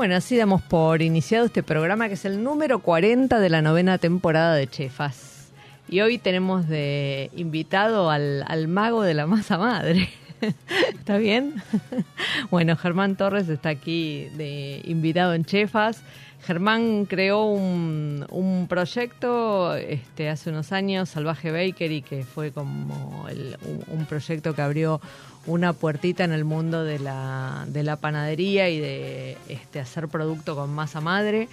Bueno, así damos por iniciado este programa que es el número 40 de la novena temporada de Chefas. Y hoy tenemos de invitado al, al mago de la masa madre. ¿Está bien? Bueno, Germán Torres está aquí de invitado en Chefas. Germán creó un, proyecto este, hace unos años, Salvaje Bakery, que fue como el- un, un proyecto que abrió una puertita en el mundo de la, de la panadería y de este, hacer producto con masa madre.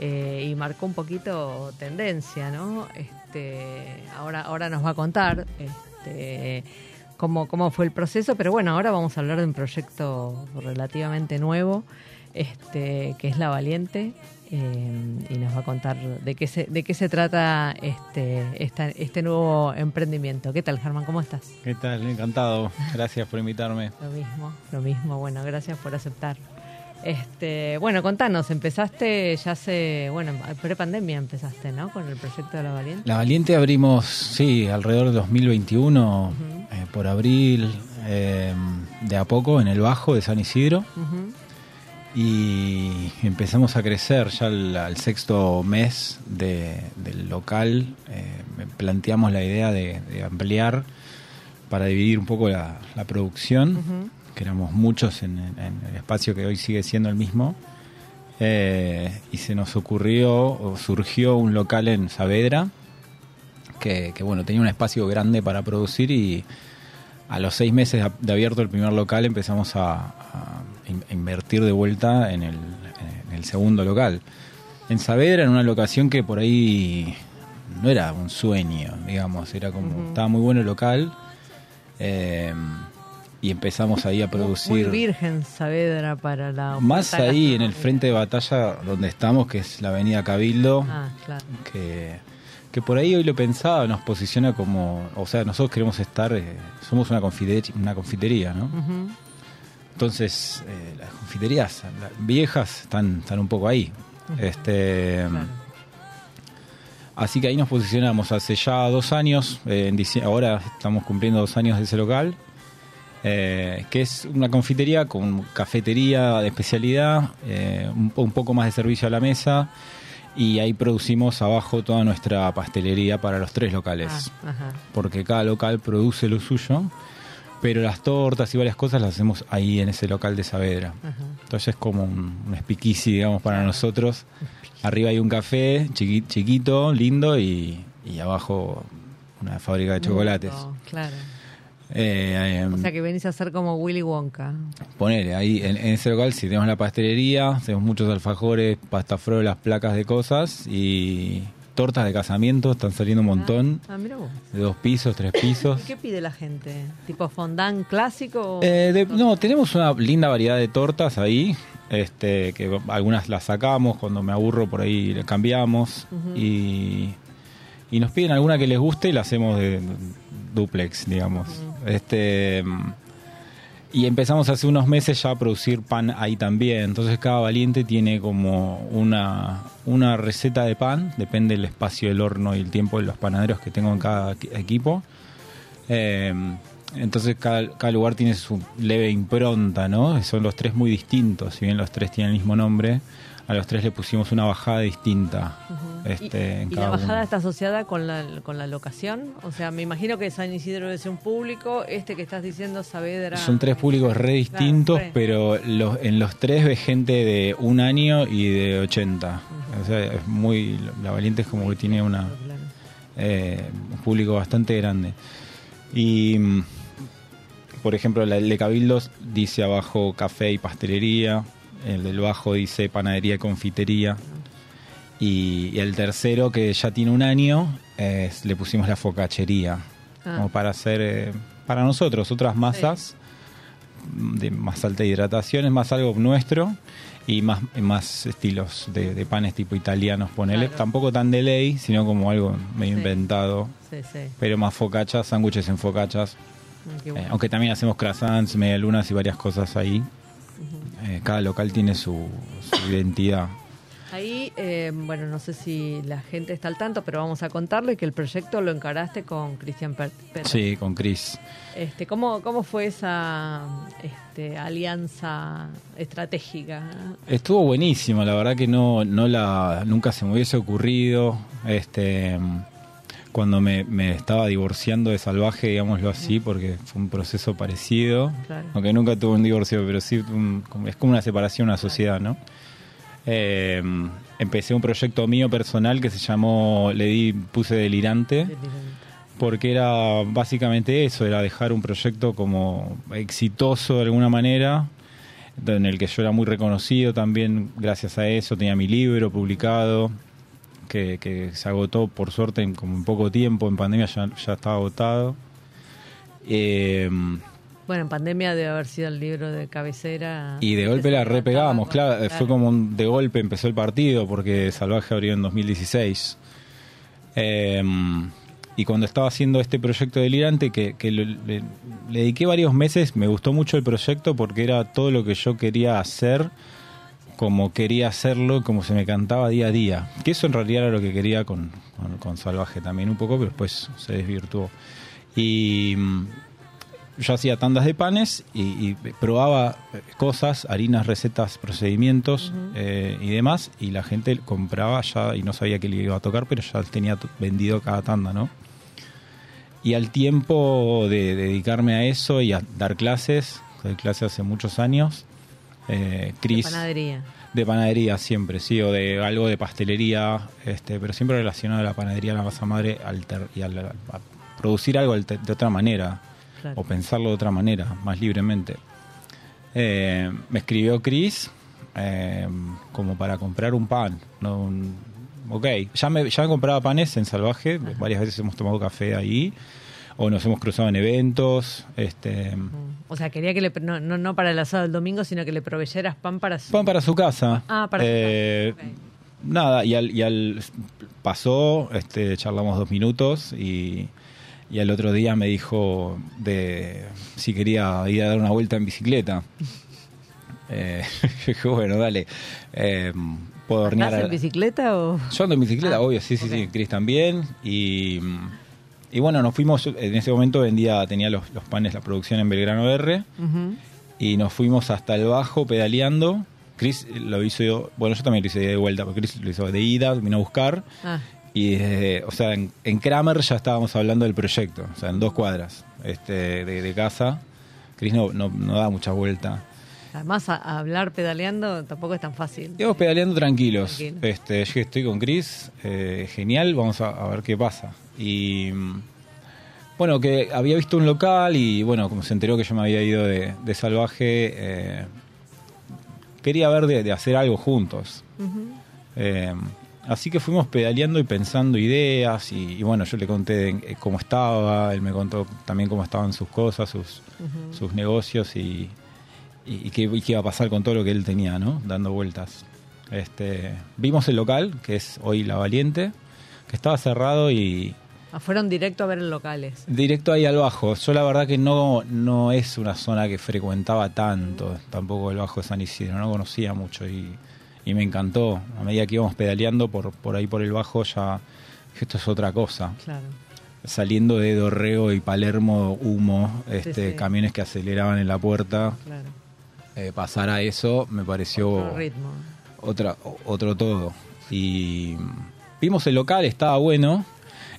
eh, y marcó un poquito tendencia, ¿no? Este, ahora, ahora nos va a contar este, cómo, cómo fue el proceso, pero bueno, ahora vamos a hablar de un proyecto relativamente nuevo, este, que es La Valiente, eh, y nos va a contar de qué se, de qué se trata este, esta- este nuevo emprendimiento. ¿Qué tal, Germán? ¿Cómo estás? ¿Qué tal? Encantado. Gracias por invitarme. Lo mismo, lo mismo. Bueno, gracias por aceptar. Este, bueno, contanos, empezaste ya hace, bueno, pre-pandemia empezaste, ¿no? Con el proyecto de La Valiente. La Valiente abrimos, sí, alrededor de 2021, eh, por abril, eh, de a poco, en el Bajo de San Isidro. Y empezamos a crecer ya al, al sexto mes de- del local. eh, planteamos la idea de, de ampliar para dividir un poco la, la producción, que éramos muchos en, en el espacio que hoy sigue siendo el mismo. Eh, y se nos ocurrió o surgió un local en Saavedra que, que, bueno tenía un espacio grande para producir y a los seis meses de abierto el primer local empezamos a, a in- invertir de vuelta en el, en el segundo local. En Saavedra, en una locación que por ahí no era un sueño, digamos, era como, estaba muy bueno el local eh, y empezamos ahí a Muy producir. virgen Saavedra para la Más ahí en el frente de batalla donde estamos, que es la avenida Cabildo, Ah, claro. que, que por ahí hoy lo pensaba, nos posiciona como, o sea, nosotros queremos estar, eh, somos una, confite- una confitería, ¿no? Entonces, eh, las confiterías las viejas están, están un poco ahí. Este, Claro. Así que ahí nos posicionamos. Hace ya dos años, eh, en ahora estamos cumpliendo dos años de ese local, eh, que es una confitería con cafetería de especialidad, eh, un, po- un poco más de servicio a la mesa, y ahí producimos abajo toda nuestra pastelería para los tres locales, Ah, porque cada local produce lo suyo, pero las tortas y varias cosas las hacemos ahí en ese local de Saavedra. Ajá. Entonces es como un, un digamos, para nosotros. Arriba hay un café chiqui- chiquito, lindo, y, y abajo una fábrica de chocolates. Mundo, Claro. Eh, eh, O sea que venís a ser como Willy Wonka. ponele, ahí en, en ese local si tenemos la pastelería, tenemos muchos alfajores, pastafrolas, placas de cosas y tortas de casamiento, están saliendo un montón, Ah, mira vos. de dos pisos, tres pisos. ¿Y qué pide la gente? ¿Tipo fondant clásico? Eh, de- no, tenemos una linda variedad de tortas ahí, este, que algunas las sacamos, cuando me aburro por ahí le cambiamos y, y nos piden alguna que les guste y la hacemos de duplex, digamos. Este y empezamos hace unos meses ya a producir pan ahí también. Entonces cada valiente tiene como una, una receta de pan, depende del espacio del horno y el tiempo de los panaderos que tengo en cada equi- equipo. Eh, entonces cada lugar tiene su leve impronta, ¿no? Son los tres muy distintos, si bien los tres tienen el mismo nombre, a los tres le pusimos una bajada distinta. este, ¿Y, en y cada la bajada uno. está asociada con la, con la locación? O sea, me imagino que San Isidro ser un público, este que estás diciendo, Saavedra... Son tres públicos re distintos, pero los, en los tres ves gente de un año y de 80. O sea, es muy. La Valiente es como que tiene una, Claro. eh, un público bastante grande. Y, mm, por ejemplo, la- de Cabildos dice abajo café y pastelería, el del bajo dice panadería y confitería. Y, y el tercero, que ya tiene un año, es- le pusimos la focachería, Ah. como para hacer, eh, para nosotros, otras masas de más alta hidratación, es más algo nuestro y más, más estilos de, de panes tipo italianos, ponele. Claro. Tampoco tan de ley, sino como algo medio Sí. inventado, Sí, sí. pero más focachas, sándwiches en focachas. Mm, Eh, aunque también hacemos croissants, medialunas y varias cosas ahí. Eh, cada local tiene su, su identidad. Ahí, eh, bueno, no sé si la gente está al tanto, pero vamos a contarle que el proyecto lo encaraste con Cristian Pérez. Sí, con Chris. Este, ¿cómo, ¿Cómo fue esa este, alianza estratégica? Estuvo buenísimo, la verdad que no, no la, nunca se me hubiese ocurrido. Este, cuando me, me estaba divorciando de Salvaje, digámoslo así, porque fue un proceso parecido. Claro. Aunque nunca tuve un divorcio, pero sí un- es como una separación, una sociedad, ¿no? Eh, empecé un proyecto mío personal que se llamó, le di, puse delirante porque era básicamente eso, era dejar un proyecto como exitoso de alguna manera, en el que yo era muy reconocido también gracias a eso, tenía mi libro publicado, que, que se agotó por suerte en como en poco tiempo, en pandemia ya, ya estaba agotado. Eh, Bueno, en pandemia debe haber sido el libro de cabecera. y de golpe la repegamos, con- claro, fue como un- de golpe empezó el partido porque Salvaje abrió en 2016. Eh, y cuando estaba haciendo este proyecto delirante, que, que le, le dediqué varios meses, me gustó mucho el proyecto porque era todo lo que yo quería hacer, como quería hacerlo, como se me cantaba día a día. Que eso en realidad era lo que quería con, con- con Salvaje también un poco, pero después se desvirtuó. Y mm, yo hacía tandas de panes y, y probaba eh, cosas, harinas, recetas, procedimientos eh, y demás, y la gente compraba ya y no sabía que le iba a tocar, pero ya tenía vendido cada tanda, ¿no? Y al tiempo de dedicarme a eso y a dar clases, doy clases hace muchos años, eh, De Chris... panadería. De panadería siempre, sí, o de algo de pastelería, este, pero siempre relacionado a la panadería, a la masa madre alter- y a, la- a producir algo alter- de otra manera, Claro. o pensarlo de otra manera, más libremente. Eh, me escribió Chris eh, como para comprar un pan. No, un- ok, ya me, ya me compraba panes en Salvaje, varias veces hemos tomado café ahí, o nos hemos cruzado en eventos. Este. O sea, quería que le. No, no, no para el asado del domingo, sino que le proveyeras pan para su. Pan para su casa. Ah, para su Eh, casa, ok. Nada, y al, y al pasó, este, charlamos dos minutos y, y al otro día me dijo de si quería ir a dar una vuelta en bicicleta. Eh, dije, bueno, dale. Eh, puedo hornear. ¿Estás a- en bicicleta o.? yo ando en bicicleta, Ah, obvio, sí, sí, sí, Chris también. Y, y bueno, nos fuimos, en ese momento vendía, tenía los, los panes, la producción en Belgrano R y nos fuimos hasta el bajo pedaleando. Chris lo hizo, yo- bueno, yo también lo hice de vuelta, porque Chris lo hizo de ida, vino a buscar. Ah, Y, desde- o sea, en, en Kramer ya estábamos hablando del proyecto, o sea, en dos cuadras este, de, de casa. Chris no, no, no da mucha vuelta. además, a, a hablar pedaleando tampoco es tan fácil. Íbamos pedaleando tranquilos. Tranquilo. Este, yo estoy con Chris, eh, genial, vamos a, a ver qué pasa. Y bueno, que había visto un local y bueno, como se enteró que yo me había ido de, de salvaje, eh, quería ver de, de hacer algo juntos. Eh, así que fuimos pedaleando y pensando ideas y, y bueno, yo le conté eh, cómo estaba, él me contó también cómo estaban sus cosas, sus, sus negocios y, y, y qué, y qué iba a pasar con todo lo que él tenía, ¿no? Dando vueltas. Este, vimos el local, que es hoy La Valiente, que estaba cerrado y fueron directo a ver locales. directo ahí al bajo. Yo la verdad que no, no es una zona que frecuentaba tanto, tampoco el bajo de San Isidro, no conocía mucho y, y me encantó. A medida que íbamos pedaleando por, por ahí por el bajo ya esto es otra cosa. Claro. saliendo de Dorrego y Palermo, humo, este, sí. camiones que aceleraban en la puerta. Claro. Eh, pasar a eso me pareció Otro ritmo. otra, otro todo. Y vimos el local, estaba bueno,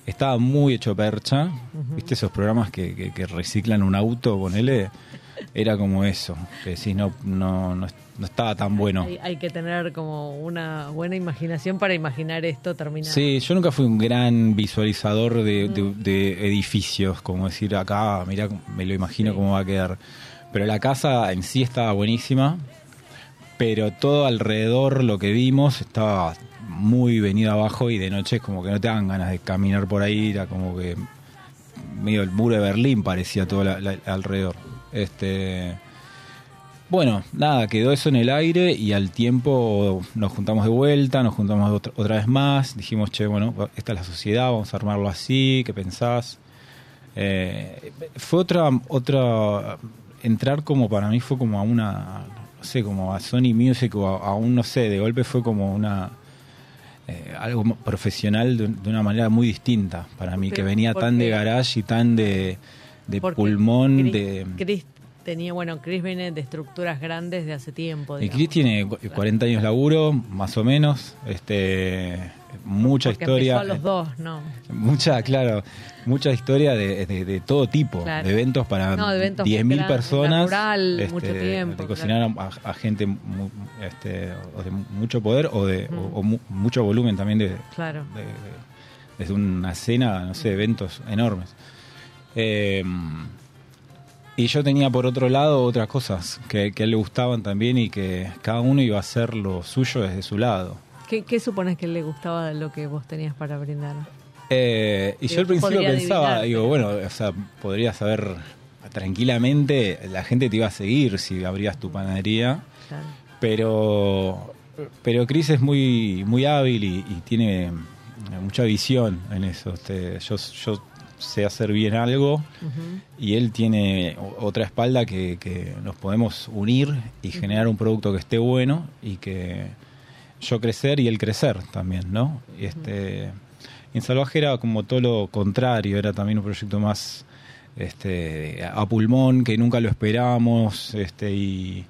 estaba muy hecho percha. ¿Viste esos programas que, que- que reciclan un auto, ponele? Era como eso, que decís, no, no, no, no estaba tan bueno. Hay, hay que tener como una buena imaginación para imaginar esto terminado. Sí, yo nunca fui un gran visualizador de, de- de edificios, como decir acá, mira, me lo imagino Sí. cómo va a quedar. Pero la casa en sí estaba buenísima, pero todo alrededor lo que vimos estaba muy venido abajo y de noche como que no te dan ganas de caminar por ahí, era como que medio el muro de Berlín parecía todo alrededor. Este, bueno, nada, quedó eso en el aire y al tiempo nos juntamos de vuelta, nos juntamos otra, otra vez más, dijimos, che, bueno, esta es la sociedad, vamos a armarlo así, ¿qué pensás? Eh, fue otra, otra, entrar como para mí fue como a una, no sé, como a Sony Music o a, a un, no sé, de golpe fue como una, eh, algo profesional de, de una manera muy distinta para mí, que venía ¿por tan de garage y tan de, pulmón, Chris- de... Chris tenía, bueno, Chris viene de estructuras grandes de hace tiempo. Y. Chris tiene cu- 40 años laburo, más o menos, este mucha Porque historia. a los dos, ¿no? Mucha, claro, mucha historia de, de- de todo tipo, Claro. de eventos para No, de eventos 10.000 grandes, personas, rural, este, mucho tiempo, de cocinar a, a gente mu- este, o de mucho poder o de o- Mm. o mu- mucho volumen también de, Claro. de- de- desde una cena, no sé, eventos enormes. Eh, y yo tenía por otro lado otras cosas que, que a él le gustaban también y que cada uno iba a hacer lo suyo desde su lado. ¿Qué, qué supones que le gustaba de lo que vos tenías para brindar? Eh, y yo al principio pensaba, adivinar, digo, pero- bueno, o sea, podrías saber tranquilamente, la gente te iba a seguir si abrías tu panadería, Claro. pero pero Chris es muy muy hábil y, y tiene mucha visión en eso. Este, yo, yo sé hacer bien algo y él tiene otra espalda que, que nos podemos unir y generar un producto que esté bueno y que yo crecer y él crecer también, ¿no? Y este en Salvaje era como todo lo contrario, era también un proyecto más este a pulmón que nunca lo esperábamos, este y,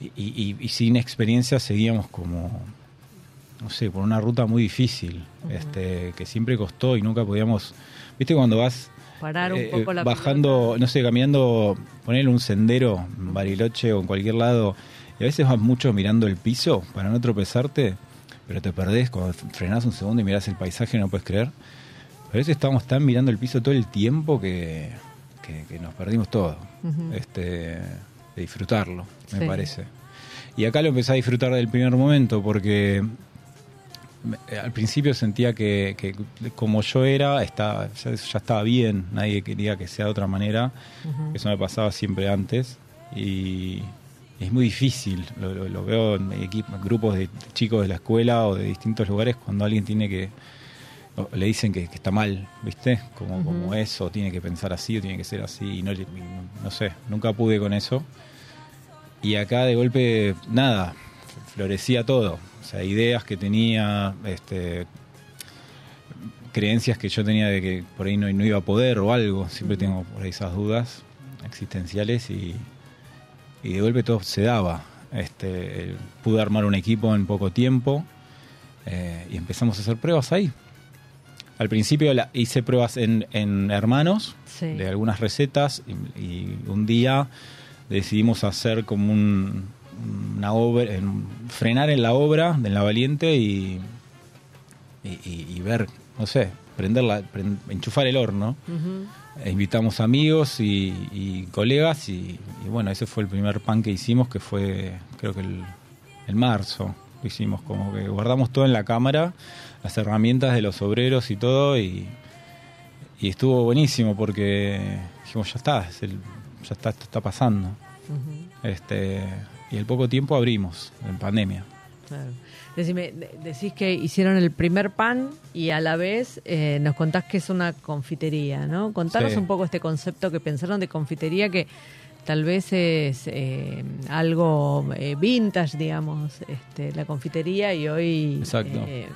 y, y- y sin experiencia seguíamos como no sé, por una ruta muy difícil, este que siempre costó y nunca podíamos, ¿viste cuando vas Parar un eh, la bajando, pelota. no sé, caminando, ponerle un sendero en Bariloche o en cualquier lado, y a veces vas mucho mirando el piso para no tropezarte, pero te perdés cuando frenás un segundo y mirás el paisaje no puedes creer. Pero a veces estábamos tan mirando el piso todo el tiempo que, que, que nos perdimos todo, este, de disfrutarlo, me Sí. parece. Y acá lo empecé a disfrutar del primer momento porque al principio sentía que, que como yo era, está, ya, ya estaba bien, nadie quería que sea de otra manera, eso me pasaba siempre antes y es muy difícil, lo, lo- lo veo en equip- grupos de chicos de la escuela o de distintos lugares cuando alguien tiene que, le dicen que, que está mal, ¿viste? Como, Ujú. como eso, tiene que pensar así o tiene que ser así y no, no- no sé, nunca pude con eso. Y acá de golpe, nada, florecía todo. Sea, ideas que tenía, este, creencias que yo tenía de que por ahí no, no iba a poder o algo. Siempre tengo por ahí esas dudas existenciales y, y de golpe todo se daba. Este, pude armar un equipo en poco tiempo eh, y empezamos a hacer pruebas ahí. Al principio la- hice pruebas en, en hermanos Sí. de algunas recetas y, y un día decidimos hacer como un, una obra, en- frenar en la obra de La Valiente y, y, ver, no sé, prenderla, pren- enchufar el horno. Ujú. E invitamos amigos y, y colegas y, bueno, ese fue el primer pan que hicimos que fue creo que el, el marzo. Lo hicimos como que guardamos todo en la cámara, las herramientas de los obreros y todo y, y estuvo buenísimo porque dijimos ya está, es el- ya está, esto está pasando. Este, y al poco tiempo abrimos en pandemia. Claro. Decime, de- decís que hicieron el primer pan y a la vez eh, nos contás que es una confitería, ¿no? Contanos Sí. un poco este concepto que pensaron de confitería que tal vez es eh, algo eh, vintage, digamos, este, la confitería y hoy Exacto. eh,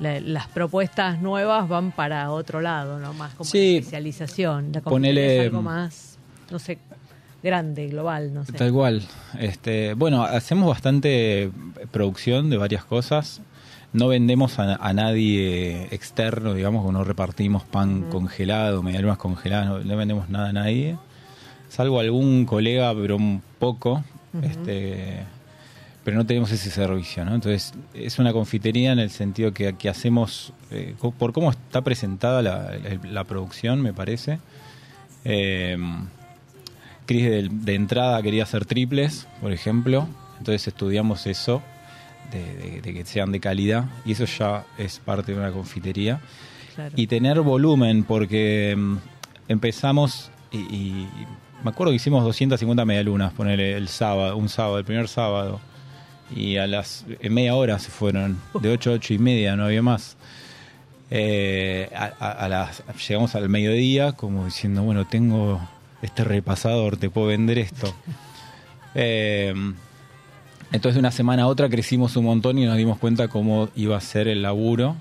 la- las propuestas nuevas van para otro lado, ¿no? Más como Sí. especialización. La Ponele, confitería es algo mm, más, no sé, grande, global, no sé. Tal cual. Este, bueno, hacemos bastante producción de varias cosas. No vendemos a, a nadie externo, digamos, o no repartimos pan congelado, medialunas congeladas, no, no vendemos nada a nadie. Salvo algún colega, pero un poco. este, pero no tenemos ese servicio, ¿no? Entonces, es una confitería en el sentido que, que hacemos, eh, por cómo está presentada la, la- la producción, me parece. Eh, Cris de, de entrada quería hacer triples, por ejemplo. Entonces estudiamos eso, de, que sean de calidad. Y eso ya es parte de una confitería. Claro. Y tener volumen, porque mm, empezamos y, y- y me acuerdo que hicimos 250 medialunas, ponerle el sábado, un sábado, el primer sábado. Y a las en media hora se fueron, de 8 a 8 y media, no había más. Eh, a, a- a las, llegamos al mediodía como diciendo, bueno, tengo este repasador, te puedo vender esto. Eh, entonces de una semana a otra crecimos un montón y nos dimos cuenta cómo iba a ser el laburo,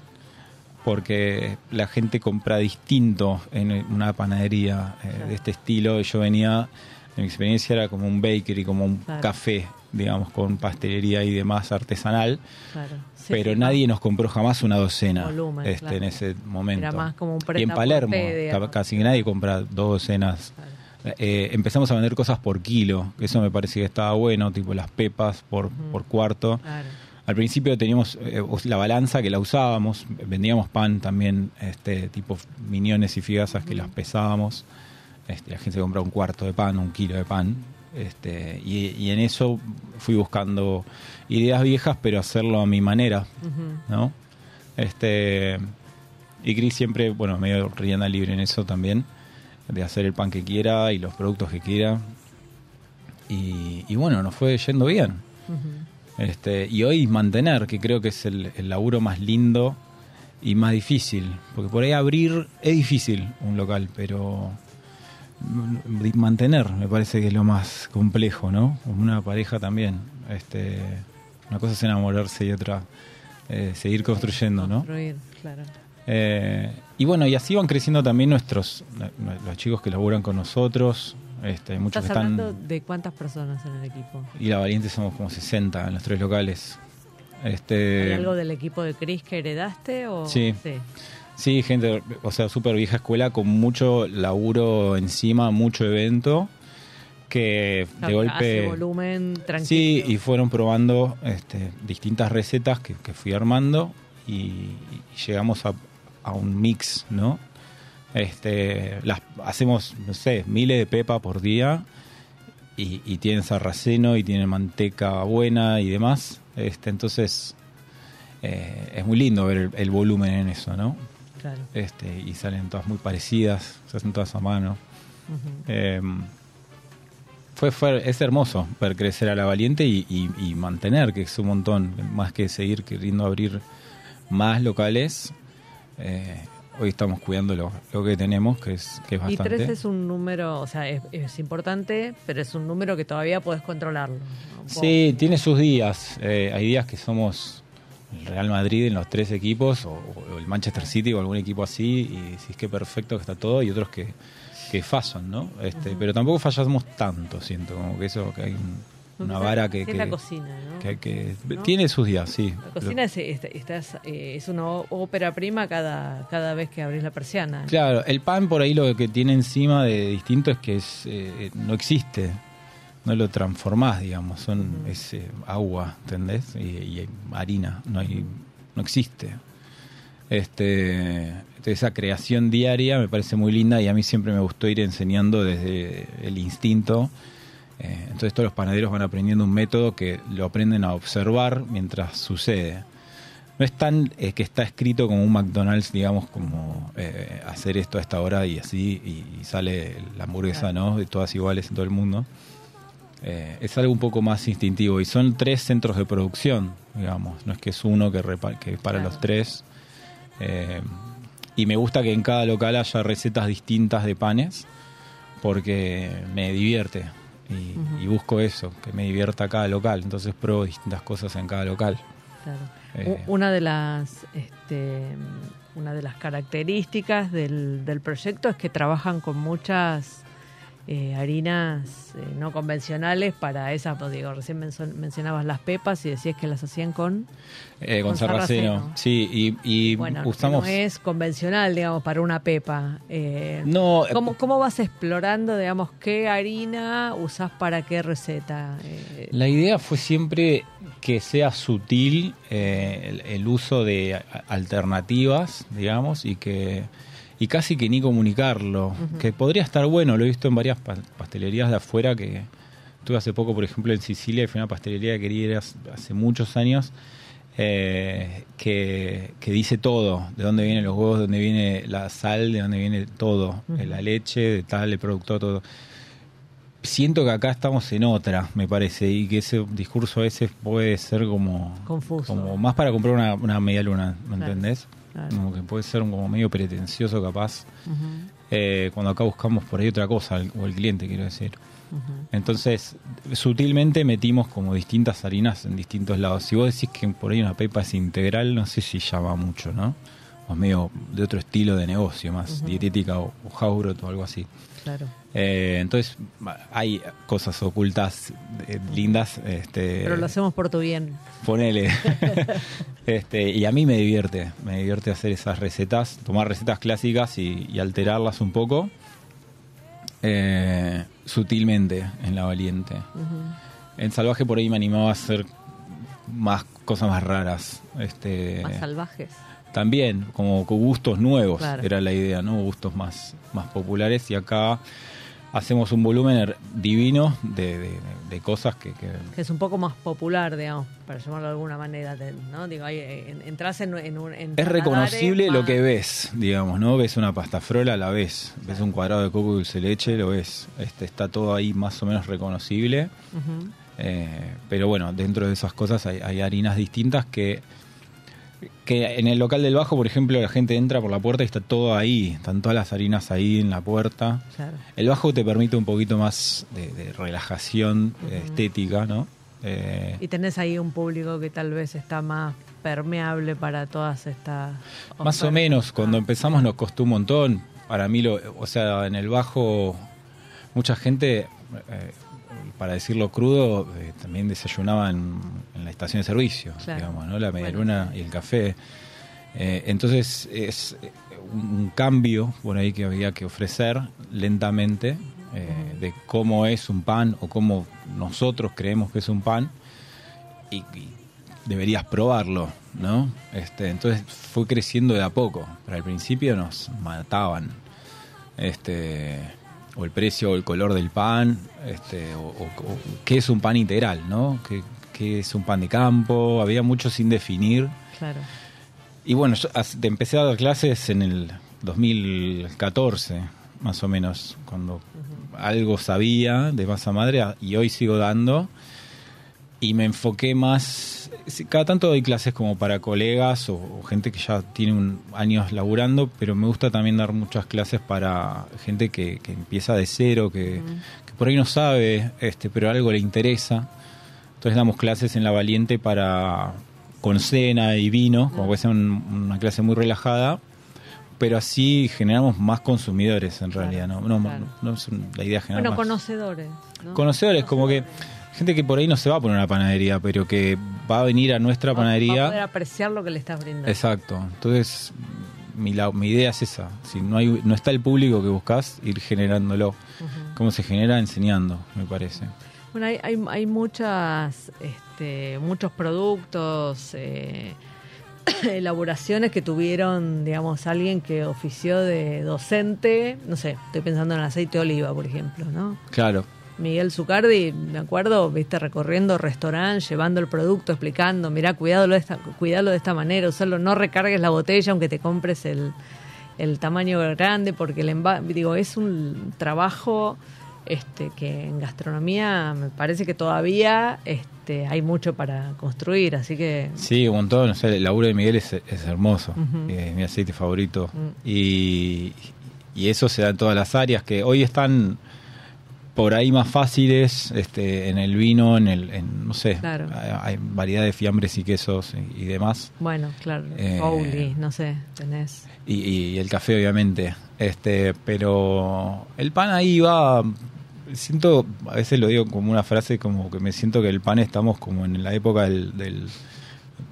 porque la gente compra distinto en una panadería eh, de este estilo. Yo venía, en mi experiencia era como un bakery, como un Claro. café, digamos, con pastelería y demás artesanal Claro. Sí, pero sí, nadie nos compró jamás una docena Volumen, este, en ese momento. Era más como un y en Palermo, ca- casi nadie compra dos docenas. Eh, empezamos a vender cosas por kilo, que eso me parecía que estaba bueno, tipo las pepas por, por cuarto. Claro. Al principio teníamos eh, la balanza que la usábamos, vendíamos pan también, este tipo miniones y figasas que las pesábamos. Este, la gente se compraba un cuarto de pan, un kilo de pan. Este, y, y en eso fui buscando ideas viejas, pero hacerlo a mi manera. ¿no? Este, y Chris siempre, bueno, medio rienda libre en eso también, de hacer el pan que quiera y los productos que quiera. Y, y bueno, nos fue yendo bien. Este, y hoy mantener, que creo que es el, el laburo más lindo y más difícil. Porque por ahí abrir es difícil un local, pero mantener me parece que es lo más complejo, ¿no? Como una pareja también. Este, una cosa es enamorarse y otra eh, seguir construyendo, ¿no? Construir, claro. Eh, y bueno, y así van creciendo también nuestros, los chicos que laburan con nosotros. Este, muchos ¿Estás que están hablando de cuántas personas en el equipo? y la Valiente somos como 60 en los tres locales. Este, ¿Hay algo del equipo de Chris que heredaste? O... Sí. Sí, gente, o sea, súper vieja escuela con mucho laburo encima, mucho evento, que de Hace golpe... volumen tranquilo. Sí, y fueron probando este, distintas recetas que, que fui armando y, y llegamos a, a un mix, ¿no? Este, las hacemos, no sé, miles de pepa por día y, y tienen sarraceno y tienen manteca buena y demás. Este, entonces eh, es muy lindo ver el, el volumen en eso, ¿no? Claro. Este, y salen todas muy parecidas, se hacen todas a mano. Eh, fue, fue, es hermoso ver crecer a la valiente y, y- y mantener, que es un montón, más que seguir queriendo abrir más locales. Eh, hoy estamos cuidando lo, lo que tenemos, que es, que es Y bastante. tres es un número, o sea, es, es importante, pero es un número que todavía puedes controlarlo. ¿no? Sí, tiene sus días. Eh, hay días que somos el Real Madrid en los tres equipos, o, o el Manchester City o algún equipo así, y si es que perfecto que está todo, y otros que, que fallan, ¿no? Este, Pero tampoco fallamos tanto, siento, como que eso, que hay un- una vara que, Es la cocina, ¿no? que que- ¿No? Tiene sus días, sí. La cocina es, es, estás, eh, es una ópera prima cada, cada vez que abrís la persiana. Claro, el pan por ahí lo que tiene encima de distinto es que es, eh, no existe, no lo transformás, digamos, son es eh, agua, ¿entendés? Y, y harina, no hay, no existe. Este, esa creación diaria me parece muy linda y a mí siempre me gustó ir enseñando desde el instinto. Eh, entonces todos los panaderos van aprendiendo un método que lo aprenden a observar mientras sucede. No es tan eh, que está escrito como un McDonald's, digamos, como eh, hacer esto a esta hora y así, y, y sale la hamburguesa, ¿no? De todas iguales en todo el mundo. Eh, es algo un poco más instintivo. Y son tres centros de producción, digamos. No es que es uno que, repa- que para Claro. los tres. Eh, y me gusta que en cada local haya recetas distintas de panes, porque me divierte. Y, y busco eso, que me divierta cada local. Entonces pruebo distintas cosas en cada local. Claro. Eh, Una de las este, una de las características del, del proyecto es que trabajan con muchas eh, harinas eh, no convencionales para esas, pues, digo, recién mencionabas las pepas y decías que las hacían con eh, con, con sarraceno. sarraceno. Sí, y, y bueno, usamos... no es convencional, digamos, para una pepa. Eh, No, ¿Cómo, ¿Cómo vas explorando, digamos, qué harina usás para qué receta? La idea fue siempre que sea sutil el, el uso de alternativas, digamos, y que y casi que ni comunicarlo, que podría estar bueno, lo he visto en varias pa- pastelerías de afuera que estuve hace poco, por ejemplo, en Sicilia y fue una pastelería que quería ir hace- muchos años eh, que, que dice todo, de dónde vienen los huevos, de dónde viene la sal, de dónde viene todo, de la leche, de tal, el producto, todo siento que acá estamos en otra, me parece, y que ese discurso a veces puede ser como Confuso. como más para comprar una, una media luna, ¿me Claro, entendés? Claro. Como que puede ser como medio pretencioso capaz, eh, cuando acá buscamos por ahí otra cosa, el- o el cliente quiero decir. Entonces, sutilmente metimos como distintas harinas en distintos lados. Si vos decís que por ahí una pepa es integral, no sé si llama mucho, ¿no? O es medio de otro estilo de negocio, más dietética o, o Haurot o algo así. Claro. Eh, entonces hay cosas ocultas eh, lindas. Este, Pero lo hacemos por tu bien. Ponele. este, y a mí me divierte, me divierte hacer esas recetas, tomar recetas clásicas y, y alterarlas un poco eh, sutilmente en la valiente. En salvaje por ahí me animaba a hacer más cosas más raras. Este, Más salvajes. también, como gustos nuevos, Claro. era la idea, ¿no? Gustos más, más populares. Y acá hacemos un volumen her- divino de, de- de cosas que, que- Que es un poco más popular, digamos, para llamarlo de alguna manera. ¿no? Digo, ahí, eh, en- entras en, en un. en es reconocible lo que ves, digamos, ¿no? Ves una pasta frola, la ves. Ves un cuadrado de coco y dulce leche, lo ves. Este, está todo ahí más o menos reconocible. Eh, pero bueno, dentro de esas cosas hay, hay harinas distintas que, que en el local del bajo, por ejemplo, la gente entra por la puerta y está todo ahí, están todas las harinas ahí en la puerta. Claro. El bajo te permite un poquito más de, de relajación estética, ¿no? Eh, Y tenés ahí un público que tal vez está más permeable para todas estas. Más o menos, cuando empezamos nos costó un montón. Para mí, lo, o sea, en el bajo, mucha gente, eh, para decirlo crudo, eh, también desayunaba en, en la estación de servicio, Claro. digamos, ¿no? La Bueno, medialuna y el café. Eh, entonces, es eh, un, un cambio por ahí que había que ofrecer lentamente eh, de cómo es un pan o cómo nosotros creemos que es un pan y, y deberías probarlo, ¿no? Este, entonces fue creciendo de a poco, pero al principio nos mataban, este, o el precio o el color del pan, este, o, o- o qué es un pan integral, ¿no? ¿Qué, qué es un pan de campo? Había mucho sin definir. Claro. Y bueno, yo te empecé a dar clases en el 2014, más o menos, cuando algo sabía de masa madre y hoy sigo dando. Y me enfoqué más, cada tanto doy clases como para colegas o, o gente que ya tiene un, años laburando, pero me gusta también dar muchas clases para gente que, que empieza de cero, que, que por ahí no sabe, este, pero algo le interesa. Entonces damos clases en La Valiente para con cena y vino, como puede ser un- una clase muy relajada, pero así generamos más consumidores en Claro, realidad, ¿no? No, claro. no es un- la idea general. Bueno, conocedores. ¿no? Conocedores, como que gente que por ahí no se va a poner una panadería, pero que va a venir a nuestra Va- va a panadería. poder apreciar lo que le estás brindando. Exacto. Entonces, mi, la- mi idea es esa. Si no hay no está el público que buscas, ir generándolo. ¿Cómo se genera? Enseñando, me parece. Bueno, hay, hay, hay muchas, este, muchos productos, eh, elaboraciones que tuvieron, digamos, alguien que ofició de docente, no sé, estoy pensando en el aceite de oliva, por ejemplo, ¿no? Claro. Miguel Zucardi, me acuerdo, viste, recorriendo restaurantes, llevando el producto, explicando, mirá, cuidado de esta, cuidalo de esta manera, usarlo, no recargues la botella aunque te compres el, el tamaño grande, porque el digo, es un trabajo este que en gastronomía me parece que todavía este hay mucho para construir, así que Sí, un montón. O sea, el laburo de Miguel es, es hermoso. Eh, Es mi aceite favorito. Mm. Y, y eso se da en todas las áreas que hoy están por ahí más fáciles este, en el vino, en el, en, no sé, Claro. hay, hay variedad de fiambres y quesos y, y demás. Bueno, claro. Eh, Ouli, no sé, tenés. Y, y el café, obviamente. Este, pero el pan ahí va. Siento, a veces lo digo como una frase, como que me siento que el pan estamos como en la época del. del-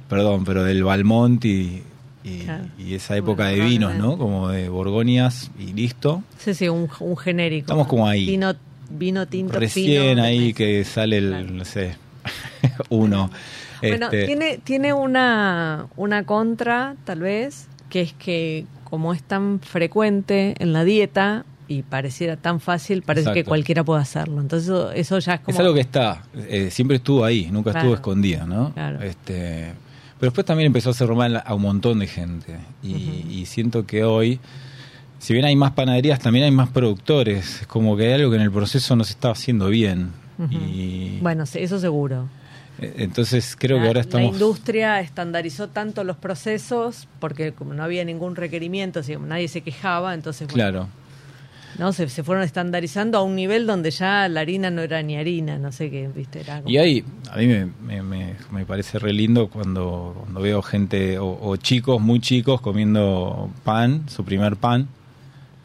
perdón, pero del Balmont y, y, Claro. y esa época Bueno, de vinos, ¿no? probablemente. Como de Borgoñas y listo. Sí, sí, un, un genérico. Estamos como ahí. Vino, vino tinto Recién fino, ahí que sale el, Claro. no sé, uno. Bueno, Este, tiene, tiene una, una contra, tal vez, que es que como es tan frecuente en la dieta y pareciera tan fácil, parece que cualquiera puede hacerlo. Entonces eso, eso ya es como... Es algo que está, eh, siempre estuvo ahí, nunca Claro. estuvo escondida, ¿no? Claro. Este, pero después también empezó a hacer mal a un montón de gente. Y, y siento que hoy, si bien hay más panaderías, también hay más productores. Es como que hay algo que en el proceso no se está haciendo bien. Y Bueno, eso seguro. eh, entonces creo que La- ahora La estamos... industria estandarizó tanto los procesos porque como no había ningún requerimiento, así como nadie se quejaba, entonces bueno, Claro. no se, se fueron estandarizando a un nivel donde ya la harina no era ni harina, no sé qué, viste, era como- Y ahí, a mí me, me- me- me parece re lindo cuando, cuando veo gente o, o chicos muy chicos comiendo pan, su primer pan.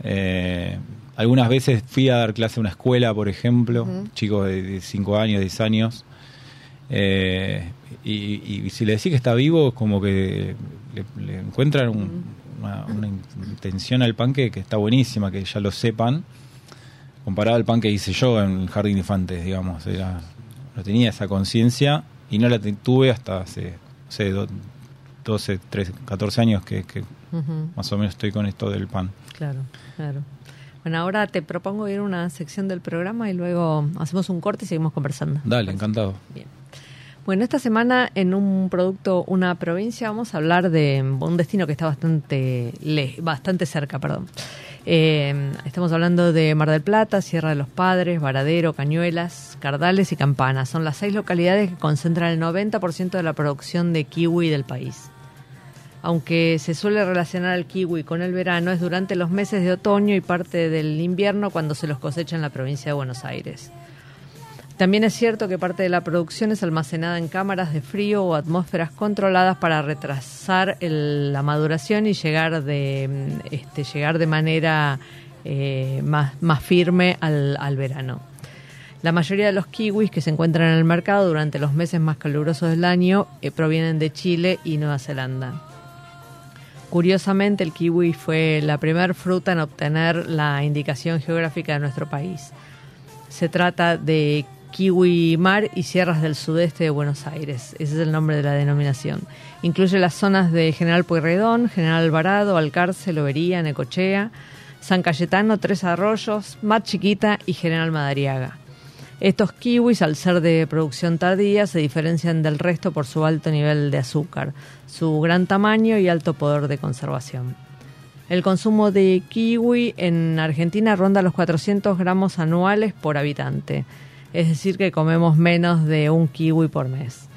Eh, algunas veces fui a dar clase a una escuela, por ejemplo, chicos de 5 años, 10 años. Eh, y, y si le decís que está vivo, como que le, le encuentran un- una, una intención al pan que, que está buenísima, que ya lo sepan comparado al pan que hice yo en el Jardín de Infantes, digamos. Era, no tenía esa conciencia y no la tuve hasta hace, no sé, do- 12, 13, 14 años que, más o menos estoy con esto del pan. Claro, claro. Bueno, ahora te propongo ir a una sección del programa y luego hacemos un corte y seguimos conversando. Dale, encantado. Bien. Bueno, esta semana en un producto, una provincia, vamos a hablar de un destino que está bastante, le- bastante cerca, perdón. Eh, estamos hablando de Mar del Plata, Sierra de los Padres, Varadero, Cañuelas, Cardales y Campanas. Son las seis localidades que concentran el 90% de la producción de kiwi del país. Aunque se suele relacionar el kiwi con el verano, es durante los meses de otoño y parte del invierno cuando se los cosecha en la provincia de Buenos Aires. También es cierto que parte de la producción es almacenada en cámaras de frío o atmósferas controladas para retrasar el- la maduración y llegar de, mm, este, llegar de manera eh, más, más firme al, al verano. La mayoría de los kiwis que se encuentran en el mercado durante los meses más calurosos del año eh, provienen de Chile y Nueva Zelanda. Curiosamente, el kiwi fue la primera fruta en obtener la indicación geográfica de nuestro país. Se trata de kiwi mar y sierras del sudeste de Buenos Aires. Ese es el nombre de la denominación. Incluye las zonas de General Pueyrredón, General Alvarado, Alcarce, Lobería, Necochea, San Cayetano, Tres Arroyos, Mar Chiquita y General Madariaga. Estos kiwis, al ser de producción tardía, se diferencian del resto por su alto nivel de azúcar, su gran tamaño y alto poder de conservación. El consumo de kiwi en Argentina ronda los 400 gramos anuales por habitante, es decir, que comemos menos de un kiwi por mes.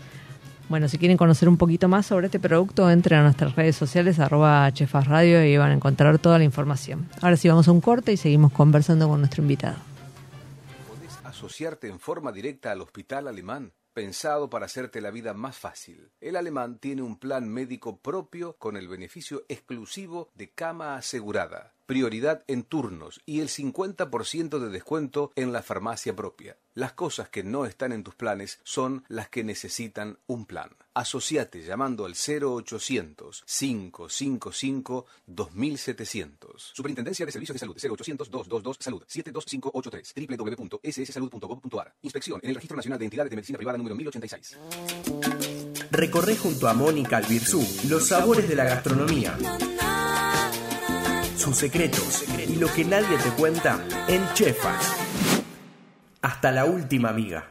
Bueno, si quieren conocer un poquito más sobre este producto, entren a nuestras redes sociales, arroba Chefas Radio, y van a encontrar toda la información. Ahora sí, vamos a un corte y seguimos conversando con nuestro invitado. En forma directa al Hospital Alemán, pensado para hacerte la vida más fácil. El Alemán tiene un plan médico propio con el beneficio exclusivo de cama asegurada, prioridad en turnos y el 50% de descuento en la farmacia propia. Las cosas que no están en tus planes son las que necesitan un plan. Asociate llamando al 0800 555 2700. Superintendencia de Servicios de Salud 0800 222 Salud 72583 www.sssalud.gov.ar. Inspección en el Registro Nacional de Entidades de Medicina Privada número 1086. Recorre junto a Mónica Albirzú los sabores de la gastronomía, sus secretos y lo que nadie te cuenta en Chefas. Hasta la última amiga.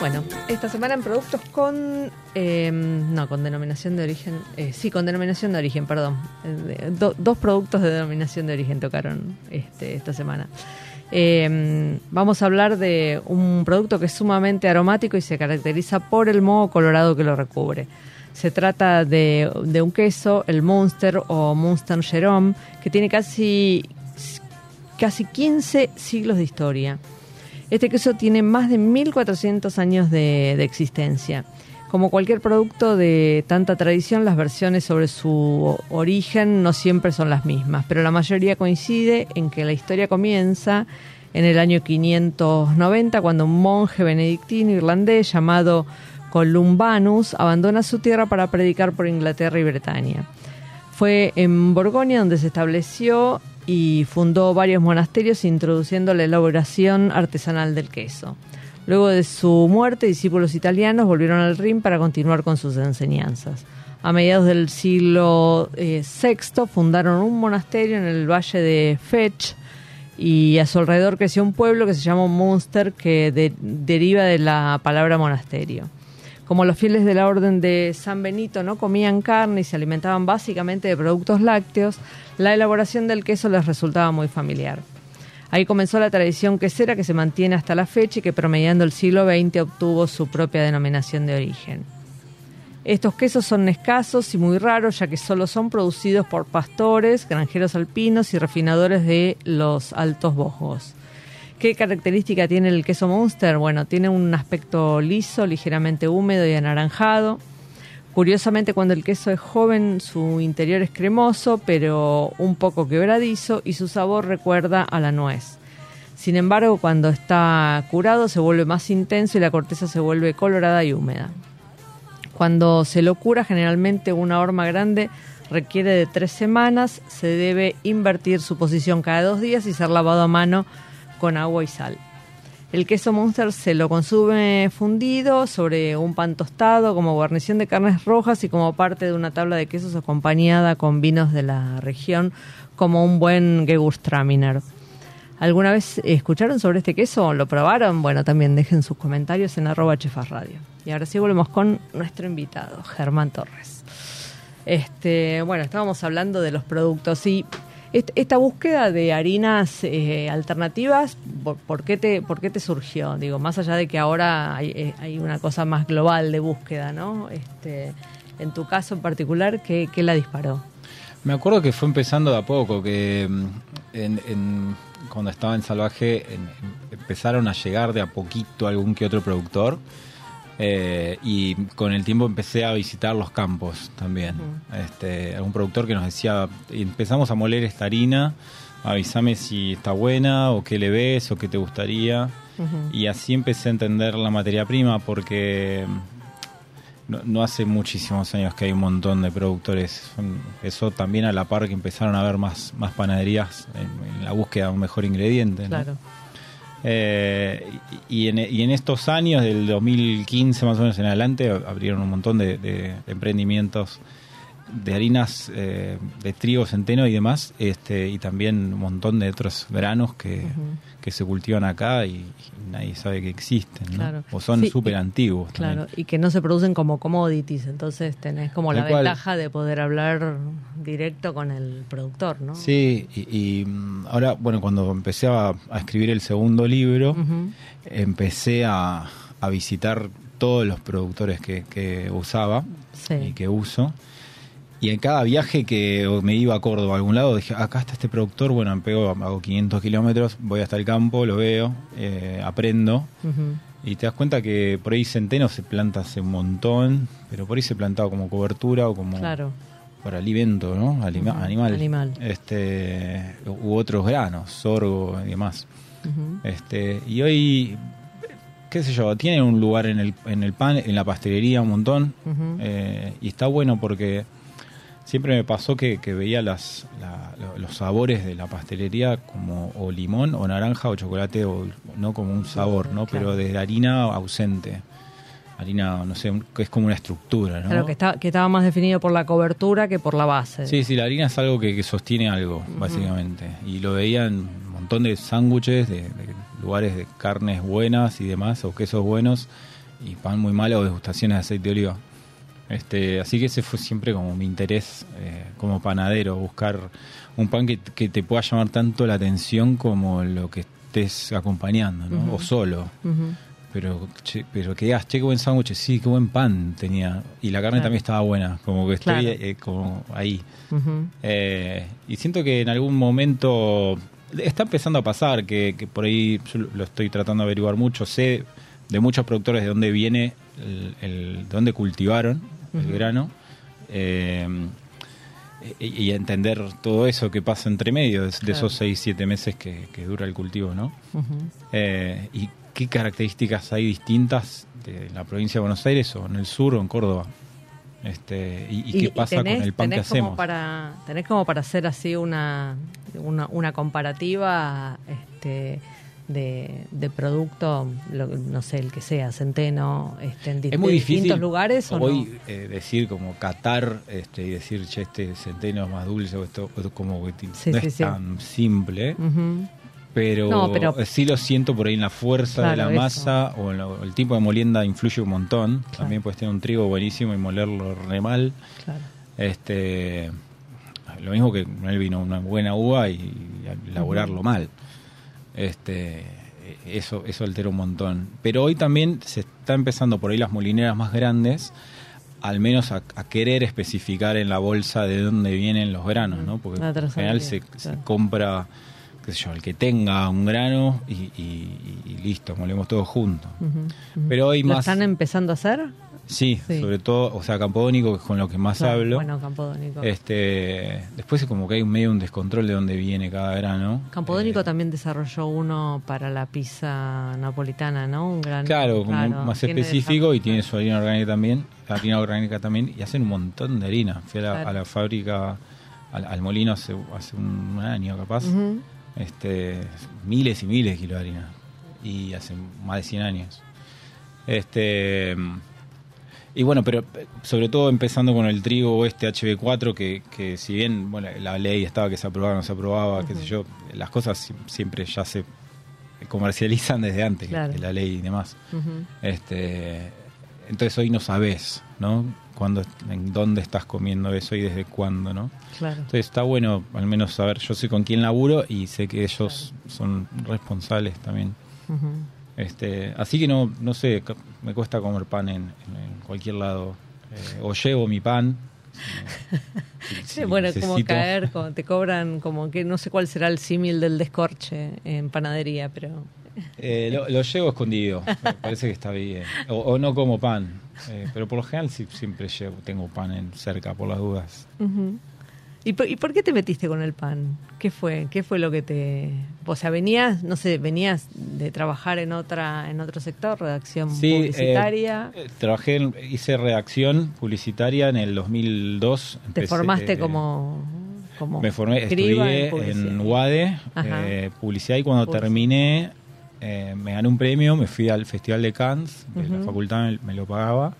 Bueno, esta semana en productos con. eh, no, con denominación de origen. eh, sí, con denominación de origen, perdón. Eh, dos productos de denominación de origen tocaron este, esta semana. Eh, vamos a hablar de un producto que es sumamente aromático y se caracteriza por el moho colorado que lo recubre. Se trata de, un queso, el Munster o Munster Jerome, que tiene casi, casi 15 siglos de historia. Este queso tiene más de 1400 años de existencia. Como cualquier producto de tanta tradición, las versiones sobre su origen no siempre son las mismas, pero la mayoría coincide en que la historia comienza en el año 590, cuando un monje benedictino irlandés llamado Columbanus abandona su tierra para predicar por Inglaterra y Bretaña. Fue en Borgoña donde se estableció y fundó varios monasterios introduciendo la elaboración artesanal del queso. Luego de su muerte, discípulos italianos volvieron al Rin para continuar con sus enseñanzas. A mediados del siglo eh, VI fundaron un monasterio en el valle de Fetch y a su alrededor creció un pueblo que se llamó Munster, que de- deriva de la palabra monasterio. Como los fieles de la orden de San Benito no comían carne y se alimentaban básicamente de productos lácteos, la elaboración del queso les resultaba muy familiar. Ahí comenzó la tradición quesera que se mantiene hasta la fecha y que promediando el siglo XX obtuvo su propia denominación de origen. Estos quesos son escasos y muy raros ya que solo son producidos por pastores, granjeros alpinos y refinadores de los altos bojos. ¿Qué característica tiene el queso Munster? Bueno, tiene un aspecto liso, ligeramente húmedo y anaranjado. Curiosamente, cuando el queso es joven, su interior es cremoso, pero un poco quebradizo y su sabor recuerda a la nuez. Sin embargo, cuando está curado se vuelve más intenso y la corteza se vuelve colorada y húmeda. Cuando se lo cura, generalmente una horma grande requiere de tres semanas. Se debe invertir su posición cada dos días y ser lavado a mano con agua y sal. El queso Munster se lo consume fundido sobre un pan tostado como guarnición de carnes rojas y como parte de una tabla de quesos acompañada con vinos de la región como un buen Gewürztraminer. ¿Alguna vez escucharon sobre este queso? ¿Lo probaron? Bueno, también dejen sus comentarios en arroba chefas radio. Y ahora sí volvemos con nuestro invitado, Germán Torres. Este, bueno, estábamos hablando de los productos y esta búsqueda de harinas eh, alternativas, ¿por, por qué te, ¿por qué te surgió? Digo, más allá de que ahora hay, eh, hay una cosa más global de búsqueda, ¿no? Este, en tu caso en particular, ¿qué, qué la disparó? Me acuerdo que fue empezando de a poco, que mm, en- en- cuando estaba en Salvaje en- empezaron a llegar de a poquito algún que otro productor eh, y con el tiempo empecé a visitar los campos también. este, algún productor que nos decía, empezamos a moler esta harina, avísame si está buena o qué le ves o qué te gustaría. Y así empecé a entender la materia prima porque no, no hace muchísimos años que hay un montón de productores. Eso también a la par que empezaron a haber más, más panaderías en, en la búsqueda de un mejor ingrediente. ¿no? Eh, y, en, y en estos años, del 2015 más o menos en adelante, abrieron un montón de, emprendimientos de harinas eh, de trigo, centeno y demás, este, y también un montón de otros granos que, que se cultivan acá y, y nadie sabe que existen, ¿no? Claro. o son súper antiguos. Claro, también. y que no se producen como commodities, entonces tenés como la cual. ventaja de poder hablar directo con el productor, ¿no? Sí, y, y, ahora, bueno, cuando empecé a, a escribir el segundo libro, empecé a, a visitar todos los productores que, que usaba Sí. y que uso. Y en cada viaje que me iba a Córdoba a algún lado, dije, acá está este productor, bueno, me pego, hago 500 kilómetros, voy hasta el campo, lo veo, eh, aprendo. Y te das cuenta que por ahí centeno se planta hace un montón, pero por ahí se plantaba como cobertura o como Claro. para alimento, ¿no? Alima- Animal. animal. Este, u otros granos, sorgo y demás. Este, y hoy, qué sé yo, tiene un lugar en el, en el pan, en la pastelería un montón. Eh, y está bueno porque siempre me pasó que, que veía las, la- lo- los sabores de la pastelería como o limón o naranja o chocolate, o no como un sabor, ¿no? Claro. Pero de harina ausente. Harina, no sé, que es como una estructura, ¿no? Claro, que, está, que estaba más definido por la cobertura que por la base. Sí, sí, la harina es algo que, que sostiene algo, básicamente. Y lo veía en un montón de sándwiches, de, de lugares de carnes buenas y demás, o quesos buenos, y pan muy malo o degustaciones de aceite de oliva. Este, así que ese fue siempre como mi interés eh, como panadero, buscar un pan que, que te pueda llamar tanto la atención como lo que estés acompañando, ¿no? O solo. Pero, che, pero que digas, che, qué buen sándwich, sí, qué buen pan tenía. Y la carne Claro. también estaba buena, como que estoy Claro. eh, como ahí. Eh, y siento que en algún momento está empezando a pasar, que, que por ahí yo lo- lo estoy tratando de averiguar mucho. Sé de muchos productores de dónde viene, el, el- de dónde cultivaron el Ujú. grano. eh, y, y entender todo eso que pasa entre medio de, de Claro. esos 6, 7 meses que, que dura el cultivo, ¿no? Eh, y qué características hay distintas de la provincia de Buenos Aires o en el sur o en Córdoba. Este, y, y qué pasa tenés- con el pan que como hacemos. Para, tenés como para hacer así una, una, una comparativa este, de, de producto, lo- no sé, el que sea, centeno, este, en di- es muy distintos lugares o hoy no? eh, decir como catar este, y decir che este centeno es más dulce o esto o como que Sí, no sí, es sí. tan simple pero, No, pero- eh, sí lo siento por ahí en la fuerza de la eso. masa o en lo- el tipo de molienda influye un montón Claro. también puedes tener un trigo buenísimo y molerlo re mal Claro. este lo mismo que el vino una buena uva y, elaborarlo mal este eso eso altera un montón. Pero hoy también se está empezando por ahí las molineras más grandes al menos a, a querer especificar en la bolsa de dónde vienen los granos no porque en general se, compra qué sé yo el que tenga un grano y, y- y listo molemos todos juntos pero hoy ¿Lo más están empezando a hacer? Sí, Sí. sobre todo o sea Campodónico que es con lo que más Claro, hablo Bueno, Campodónico. este, después es como que hay un medio un descontrol de dónde viene cada grano. Campodónico Eh, también desarrolló uno para la pizza napolitana, ¿no? Un gran. Claro, como claro, más específico y tiene su harina orgánica también, harina orgánica también y hacen un montón de harina. Fui a la, Claro. a la fábrica, al, al molino hace, hace un año capaz, este, miles y miles de kilos de harina y hace más de 100 años. Este y bueno, pero eh, sobre todo empezando con el trigo este HB4, que, que si bien bueno, la ley estaba que se aprobaba, no se aprobaba, qué sé yo, las cosas si- siempre ya se comercializan desde antes Claro. que la ley y demás. Este, entonces hoy no sabes, ¿no? Cuándo, en dónde estás comiendo eso y desde cuándo, ¿no? Claro. Entonces está bueno al menos saber, yo sé con quién laburo y sé que ellos son responsables también. Este, así que no, no sé, me cuesta comer pan en, en- en cualquier lado. Eh, o llevo mi pan. si- si- bueno, como caer, como te cobran, como que no sé cuál será el símil del descorche en panadería, pero Eh, lo, lo llevo escondido, parece que está bien. O, o no como pan, eh, pero por lo general sí, siempre llevo, tengo pan en, cerca por las dudas. Ujú. ¿Y por, ¿Y por qué te metiste con el pan? ¿Qué fue? ¿Qué fue lo que te...? O sea, venías, no sé, venías de trabajar en otra en otro sector, redacción Sí, publicitaria. eh, eh, trabajé, en- hice redacción publicitaria en el 2002. te empecé, formaste eh, como, como Me formé, estudié publicidad. en UADE, eh, publicidad, y cuando Publicidad. terminé eh, me gané un premio, me fui al Festival de Cannes, que la facultad me, me lo pagaba,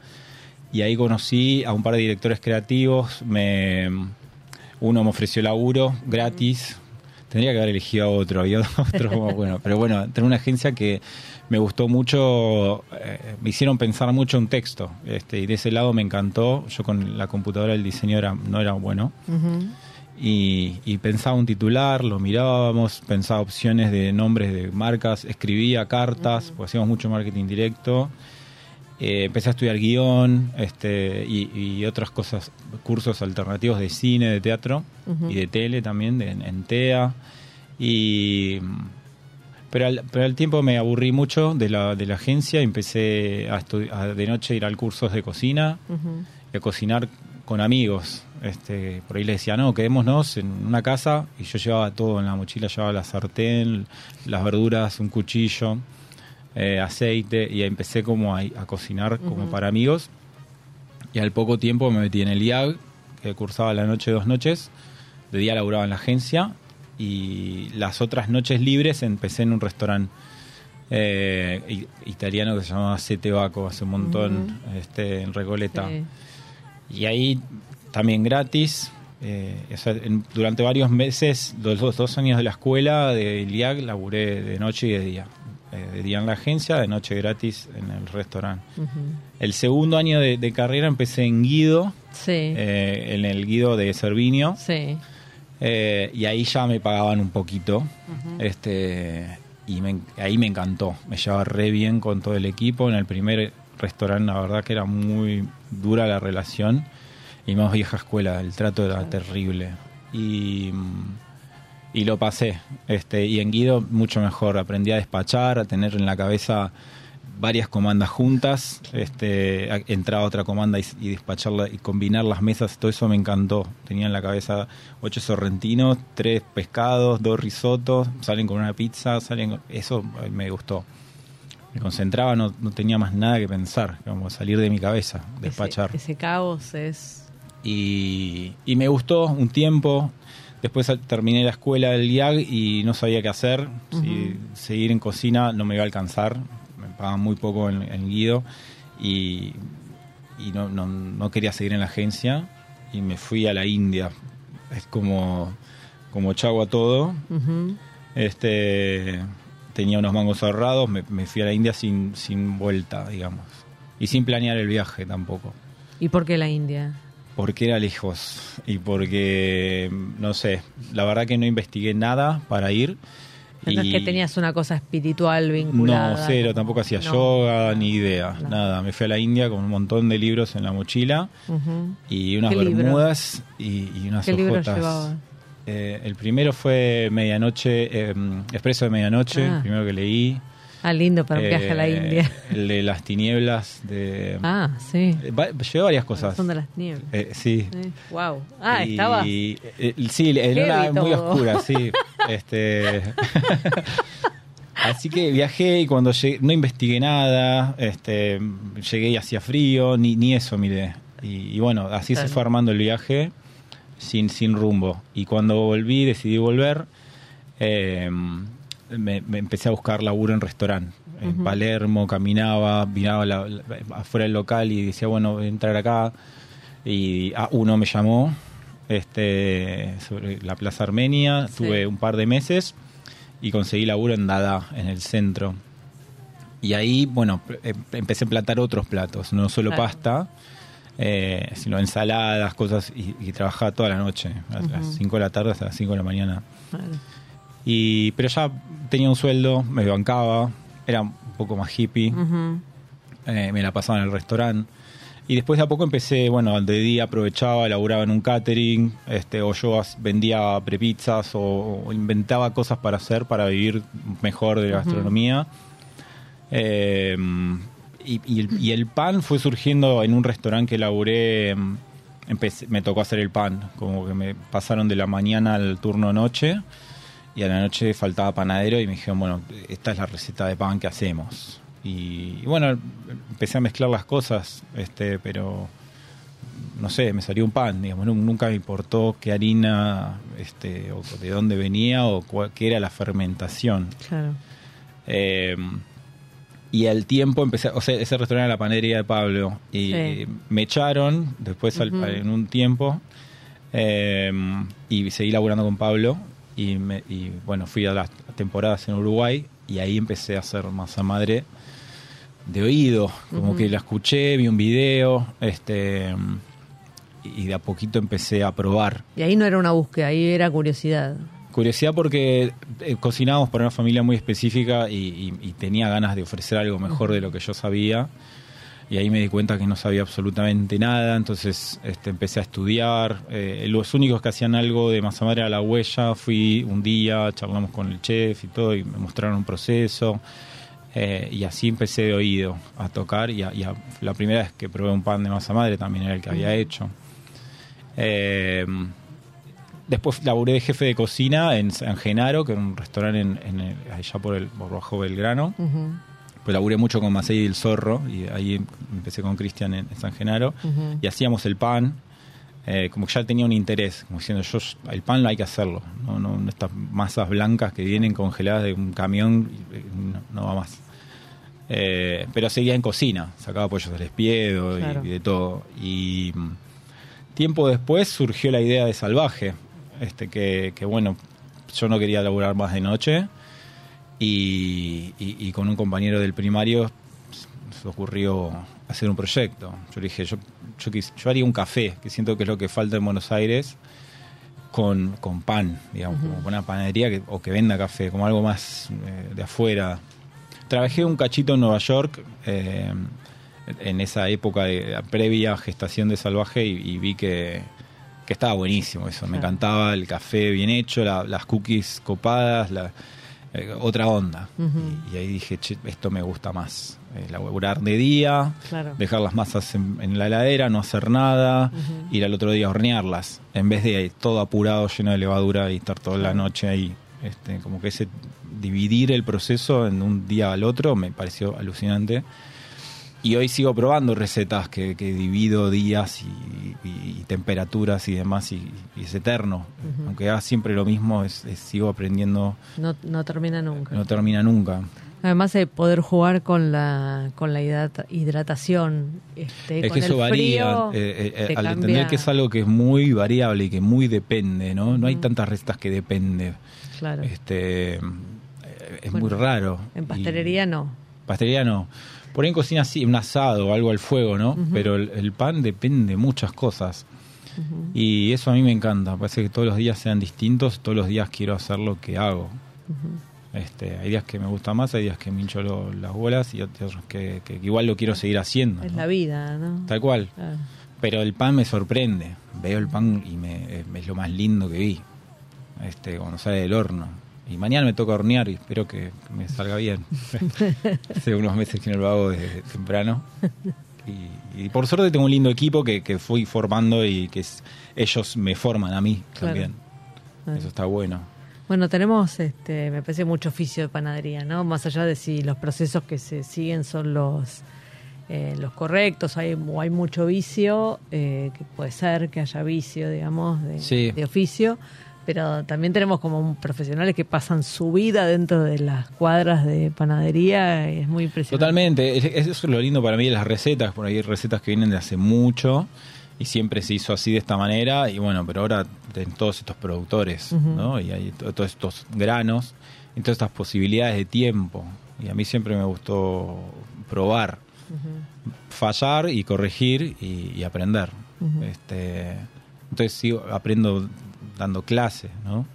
y ahí conocí a un par de directores creativos, me, uno me ofreció laburo gratis, tendría que haber elegido a otro, había otro como, bueno, pero bueno, tenía una agencia que me gustó mucho, eh, me hicieron pensar mucho un texto, este, y de ese lado me encantó, yo con la computadora el diseño era, no era bueno, y, y pensaba un titular, lo mirábamos, pensaba opciones de nombres de marcas, escribía cartas, pues hacíamos mucho marketing directo. Eh, empecé a estudiar guion este, y, y otras cosas, cursos alternativos de cine, de teatro y de tele también, de, en TEA. Y, pero, al, pero al tiempo me aburrí mucho de la, de la agencia y empecé a, a de noche ir a cursos de cocina Ujú. y a cocinar con amigos. Este, por ahí les decía, no, quedémonos en una casa y yo llevaba todo en la mochila, llevaba la sartén, las verduras, un cuchillo, eh, aceite y empecé como a, a cocinar como para amigos y al poco tiempo me metí en el IAG, que cursaba la noche dos noches, de día laburaba en la agencia y las otras noches libres empecé en un restaurante eh, italiano que se llamaba Sete Baco hace un montón este, en Recoleta. Sí. Y ahí también gratis. eh, o sea, en- durante varios meses, los dos, dos años de la escuela de IAG, laburé de noche y de día. Eh, día en la agencia, de noche gratis en el restaurante. El segundo año de, de carrera empecé en Guido, Sí. eh, en el Guido de Cervinio. sí. Eh, y ahí ya me pagaban un poquito. este Y me- ahí me encantó. Me llevaba re bien con todo el equipo. En el primer restaurante, la verdad que era muy dura la relación. Y más vieja escuela, el trato era terrible. Y, mm, y lo pasé. Este, y en Guido mucho mejor. Aprendí a despachar, a tener en la cabeza varias comandas juntas. Este, a- entraba otra comanda y, y despacharla y combinar las mesas, todo eso me encantó. Tenía en la cabeza ocho sorrentinos, tres pescados, dos risotos, salen con una pizza, salen con- eso me gustó. Me concentraba, no, no tenía más nada que pensar, como salir de mi cabeza, despachar. Ese, ese caos es... Y, y me gustó un tiempo. Después terminé la escuela del IAG y no sabía qué hacer. Si seguir en cocina no me iba a alcanzar. Me pagaban muy poco en, en Guido. Y, y no, no, no quería seguir en la agencia. Y me fui a la India. Es como, como chavo a todo. Este, tenía unos mangos ahorrados. Me, me fui a la India sin, sin vuelta, digamos. Y sin planear el viaje tampoco ¿Y por qué la India? Porque era lejos y porque, no sé, la verdad que no investigué nada para ir. No es que tenías una cosa espiritual vinculada. No, cero, tampoco hacía No. yoga, ni idea, No. nada. Me fui a la India con un montón de libros en la mochila y unas bermudas y, y unas ¿Qué libro llevabas? Eh, el primero fue Medianoche, eh, Expreso de Medianoche, Ah. el primero que leí. Ah, lindo para un viaje a la Eh, India. El de Las Tinieblas, de... Ah, sí. Va- llevé varias cosas. Son de las nieblas. Eh, sí, Wow. Ah, Y- estaba. eh, sí, en una muy oscura, sí. este, así que viajé y cuando llegué, no investigué nada, este, llegué y hacía frío, ni, ni eso miré. Y, y bueno, así Claro. se fue armando el viaje sin, sin rumbo. Y cuando volví, decidí volver, eh, me, me empecé a buscar laburo en restaurante. En. Palermo, caminaba, miraba la- la- afuera del local y decía, bueno, voy a entrar acá. Y ah, uno me llamó este, sobre la Plaza Armenia, Sí. tuve un par de meses y conseguí laburo en Dada, en el centro. Y ahí, bueno, em- empecé a plantar otros platos, no solo Claro. pasta, eh, sino ensaladas, cosas, y, y trabajaba toda la noche, a las Ujú. 5 de la tarde hasta las 5 de la mañana. Y, pero ya tenía un sueldo, me bancaba, era un poco más hippie, eh, me la pasaba en el restaurante. Y después de a poco empecé, bueno, de día aprovechaba, laburaba en un catering, este, o yo vendía prepizzas o, o inventaba cosas para hacer para vivir mejor de la gastronomía. Eh, y, y el, y el pan fue surgiendo en un restaurante que laburé, em, empecé- me tocó hacer el pan, como que me pasaron de la mañana al turno noche y a la noche faltaba panadero y me dijeron, bueno, esta es la receta de pan que hacemos. Y, y bueno, empecé a mezclar las cosas, este, pero no sé, me salió un pan, digamos, nu- nunca me importó qué harina, este, o de dónde venía o cuál, qué era la fermentación. Claro. Eh, y al tiempo empecé, o sea, ese restaurante era la panadería de Pablo. Y Sí. me echaron después al- en un tiempo. eh, y seguí laburando con Pablo. Y, me- y, bueno, fui a las temporadas en Uruguay. Y ahí empecé a hacer masa madre de oído. Como que la escuché, vi un video. Este. Y de a poquito empecé a probar. Y ahí no era una búsqueda, ahí era curiosidad. Curiosidad porque eh, cocinábamos para una familia muy específica y, y- y tenía ganas de ofrecer algo mejor de lo que yo sabía. Y ahí me di cuenta que no sabía absolutamente nada, entonces este, empecé a estudiar. Eh, los únicos que hacían algo de masa madre a la huella, fui un día, charlamos con el chef y todo, y me mostraron un proceso. Eh, y así empecé de oído a tocar. Y, a- y a- la primera vez que probé un pan de masa madre también era el que había hecho. Eh, Después laburé de jefe de cocina en San Genaro, que era un restaurante en, en el- allá por el por Bajo Belgrano. Pues laburé mucho con Macei y el Zorro, y ahí empecé con Cristian en, en San Genaro. Y hacíamos el pan, eh, como que ya tenía un interés, como diciendo, yo el pan hay que hacerlo. No, no, no estas masas blancas que vienen congeladas de un camión, eh, no, no va más. Eh, pero seguía en cocina, sacaba pollos al espiedo y- Claro. y, de todo. Y mm, tiempo después surgió la idea de Salvaje, este que, que bueno, yo no quería laburar más de noche y, y- y con un compañero del primario se ocurrió hacer un proyecto. Yo le dije, yo, yo, yo haría un café, que siento que es lo que falta en Buenos Aires. con, con pan, digamos, como con una panadería que, o que venda café, como algo más eh, de afuera. Trabajé un cachito en Nueva York eh, en esa época de, previa gestación de Salvaje y, y vi que, que estaba buenísimo eso. Me encantaba el café bien hecho, la- las cookies copadas, la, eh, otra onda. Y, y ahí dije, "Che, esto me gusta más. Eh, laburar de día, Claro. dejar las masas en, en la heladera, no hacer nada, ir al otro día a hornearlas, en vez de todo apurado, lleno de levadura y estar toda la noche ahí. Este, como que ese dividir el proceso en un día al otro me pareció alucinante. Y hoy sigo probando recetas que, que divido días y, y- y temperaturas y demás, y, y es eterno. Aunque haga siempre lo mismo, es, es- sigo aprendiendo, No, no termina nunca. no termina nunca. Además de poder jugar con la con la hidrata- hidratación, este, Es con que eso el varía, frío, eh, eh, te al cambia- entender que es algo que es muy variable y que muy depende, ¿no? No hay tantas recetas que depende. Claro. Este, eh, es Bueno, muy raro. en pastelería no. Pastelería no. Por ahí en cocina sí, un asado o algo al fuego, ¿no? Pero el, el pan depende de muchas cosas. Y eso a mí me encanta. Parece que todos los días sean distintos, todos los días quiero hacer lo que hago. Este, hay días que me gusta más, hay días que me hincho lo- las bolas y otros que, que igual lo quiero seguir haciendo. Es ¿no? la vida, ¿no? Tal cual. Pero el pan me sorprende. Veo el pan y me, es lo más lindo que vi. Este, cuando sale del horno. Y mañana me toca hornear y espero que me salga bien. Hace unos meses que no lo hago desde temprano. Y, y por suerte tengo un lindo equipo que, que fui formando y que es- ellos me forman a mí Claro. también. Eso está bueno. Bueno, tenemos, este, me parece, mucho oficio de panadería, ¿no? Más allá de si los procesos que se siguen son los eh, los correctos, hay, o hay mucho vicio, eh, que puede ser que haya vicio, digamos, de, Sí. de oficio, pero también tenemos como profesionales que pasan su vida dentro de las cuadras de panadería, y es muy impresionante. Totalmente, es- es- eso es lo lindo para mí de las recetas, por ahí hay recetas que vienen de hace mucho y siempre se hizo así de esta manera y bueno, pero ahora de todos estos productores. ¿no? Y hay to- todos estos granos y todas estas posibilidades de tiempo y a mí siempre me gustó probar, fallar y corregir y, y aprender. Este, entonces sigo aprendo dando clases, ¿no?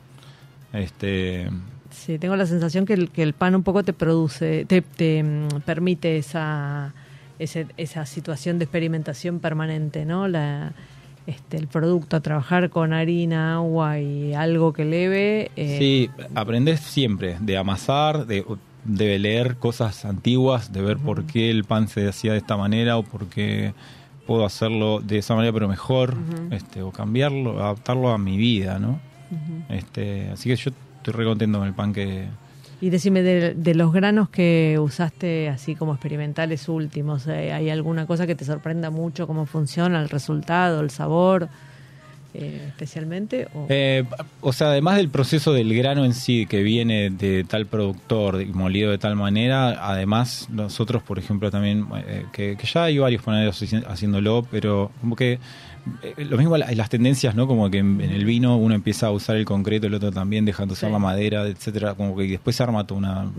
Este, Sí, tengo la sensación que el, que el pan un poco te produce, te, te, mm, permite esa, ese- esa situación de experimentación permanente, ¿no? La, este, el producto, trabajar con harina, agua y algo que leve. eh, Sí, aprendés siempre de amasar, de, de leer cosas antiguas, de ver por qué el pan se hacía de esta manera o por qué puedo hacerlo de esa manera pero mejor, este, o cambiarlo, adaptarlo a mi vida, ¿no? Este, así que yo estoy re contento con el pan que... Y decime, de, de los granos que usaste así como experimentales últimos, eh, ¿hay alguna cosa que te sorprenda mucho cómo funciona, el resultado, el sabor, eh, especialmente? O- Eh, o sea, además del proceso del grano en sí, que viene de tal productor y molido de tal manera, además nosotros, por ejemplo, también, eh, que, que ya hay varios panaderos haci- haciéndolo, pero como que eh, lo mismo la- las tendencias, ¿no? Como que en, en el vino uno empieza a usar el concreto, el otro también, dejando usar Sí. la madera, etcétera, como que después se arma toda una,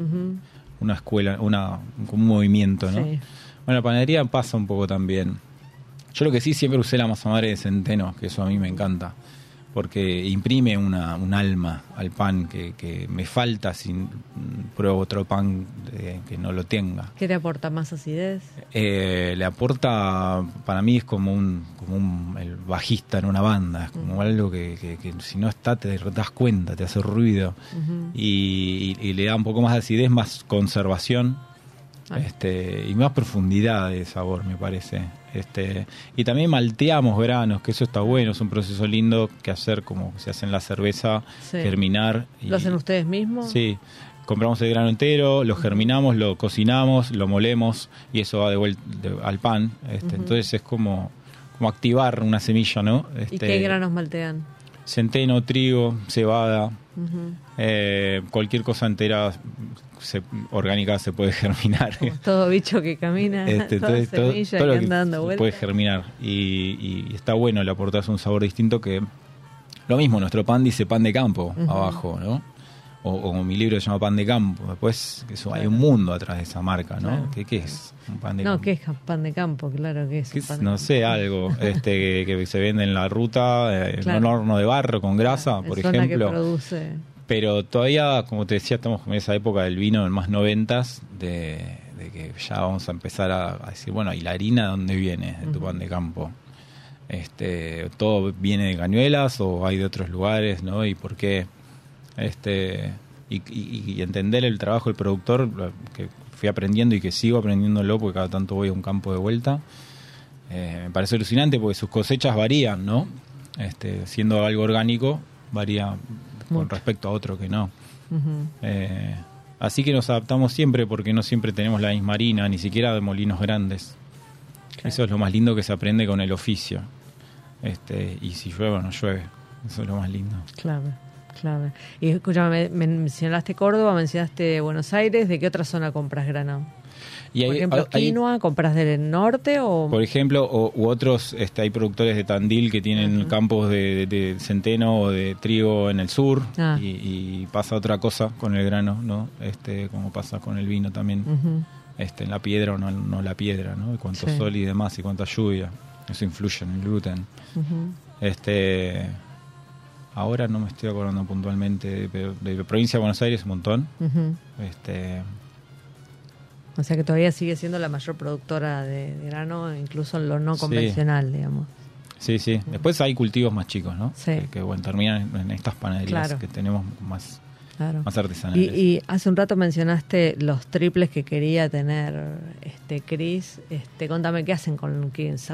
una escuela, una, como un movimiento, ¿no? sí. Bueno, la panadería pasa un poco también. Yo lo que sí siempre usé la masa madre de centeno, que eso a mí me encanta, porque imprime una, un alma al pan que, que me falta si pruebo otro pan eh, que no lo tenga. ¿Qué te aporta más acidez? Eh, le aporta, para mí es como un, como un el bajista en una banda, es como algo que, que- que si no está te das cuenta, te hace ruido Ujú. y, y- y le da un poco más de acidez, más conservación Ah. este, y más profundidad de sabor, me parece. Este, y también malteamos granos, que eso está bueno, es un proceso lindo que hacer como se hace en la cerveza, Sí. germinar. y- ¿Lo hacen ustedes mismos? Sí, compramos el grano entero, lo germinamos, lo cocinamos, lo molemos y eso va de vuelta de- al pan. Este. Entonces es como, como activar una semilla, ¿no? Este, ¿Y qué granos maltean? Centeno, trigo, cebada, eh, cualquier cosa entera se- orgánica se puede germinar. Como todo bicho que camina, Este, toda entonces, todo, semilla todo lo que dando puede germinar y, y está bueno, le aportas un sabor distinto que lo mismo, nuestro pan dice pan de campo abajo, ¿no? O, o mi libro se llama Pan de Campo. Después, eso, hay un mundo atrás de esa marca, ¿no? Claro. ¿Qué, qué es un pan de No, campo? ¿qué es pan de campo? Claro que es. ¿Qué un es? pan de no campo. sé, algo este, que, que se vende en la ruta, eh, Claro. en un horno de barro con grasa, por Es ejemplo. que produce. Pero todavía, como te decía, estamos en esa época del vino en más noventas, de, de que ya vamos a empezar a, a decir, bueno, ¿y la harina de dónde viene de tu pan de campo? Este, ¿Todo viene de cañuelas o hay de otros lugares, no? ¿Y por qué? Este, y, y- y entender el trabajo del productor, que fui aprendiendo y que sigo aprendiéndolo, porque cada tanto voy a un campo de vuelta, eh, me parece alucinante porque sus cosechas varían, ¿no? Este, siendo algo orgánico, varía con respecto a otro que no. Eh, así que nos adaptamos siempre porque no siempre tenemos la misma harina, ni siquiera de molinos grandes. Eso es lo más lindo que se aprende con el oficio. Este, y si llueve o no llueve, eso es lo más lindo. Clave, clave. Y escúchame, me- mencionaste Córdoba, mencionaste Buenos Aires, ¿de qué otra zona compras grano? Y Por hay- ejemplo, hay- quinoa, ¿compras del norte o...? Por ejemplo, o, u otros, este, hay productores de Tandil que tienen campos de, de centeno o de trigo en el sur Ah. y, y pasa otra cosa con el grano, ¿no? Este, como pasa con el vino también, este, en la piedra o no, no la piedra, ¿no? Y cuánto Sí. sol y demás y cuánta lluvia, eso influye en el gluten. Este, ahora no me estoy acordando puntualmente, pero de provincia de Buenos Aires un montón. Este, O sea que todavía sigue siendo la mayor productora de, de grano, incluso en lo no Sí. convencional, digamos. sí, sí. Después hay cultivos más chicos, ¿no? Sí. Que, que, bueno, terminan en, en estas panaderías Claro. que tenemos más, Claro. más Y, artesanales. y hace un rato mencionaste los triples que quería tener este Chris. Este, contame qué hacen con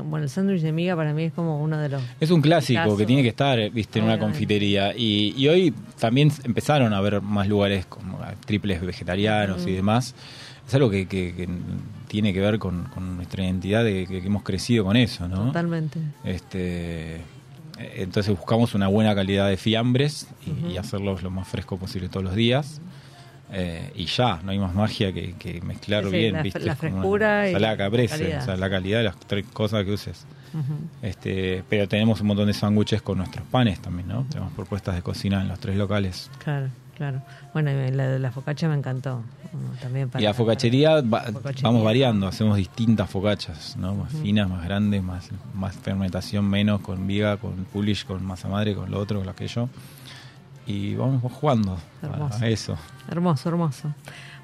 bueno el sándwich de miga para mí es como uno de los Es un clásico que tiene que estar, viste, en una confitería. Y, y hoy también empezaron a haber más lugares como triples vegetarianos y demás. Es algo que, que- que tiene que ver con, con nuestra identidad, de que, que hemos crecido con eso, ¿no? totalmente. Este, entonces buscamos una buena calidad de fiambres y, hacerlos lo más fresco posible todos los días. Eh, y ya, no hay más magia que, que mezclar Sí, bien, la- ¿viste? la frescura y la calidad. o sea, la calidad de las tres cosas que uses. Este, pero tenemos un montón de sándwiches con nuestros panes también, ¿no? Tenemos propuestas de cocina en los tres locales. Claro, claro. Bueno, la de la focaccia me encantó. Bueno, también para, y la focachería va- vamos variando, hacemos distintas focachas, ¿no? Más finas, más grandes, más, más fermentación, menos, con viga, con pulish, con masa madre, con lo otro, con aquello. Y vamos jugando Hermoso. a eso. Hermoso, hermoso.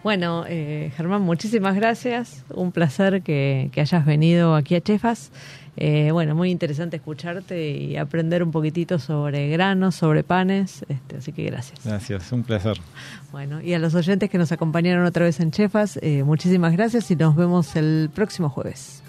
Bueno, eh, Germán, muchísimas gracias. Un placer que, que hayas venido aquí a Chefas. Eh, bueno, muy interesante escucharte y aprender un poquitito sobre granos, sobre panes. Este, así que gracias. Gracias, un placer. Bueno, y a los oyentes que nos acompañaron otra vez en Chefas, eh, muchísimas gracias y nos vemos el próximo jueves.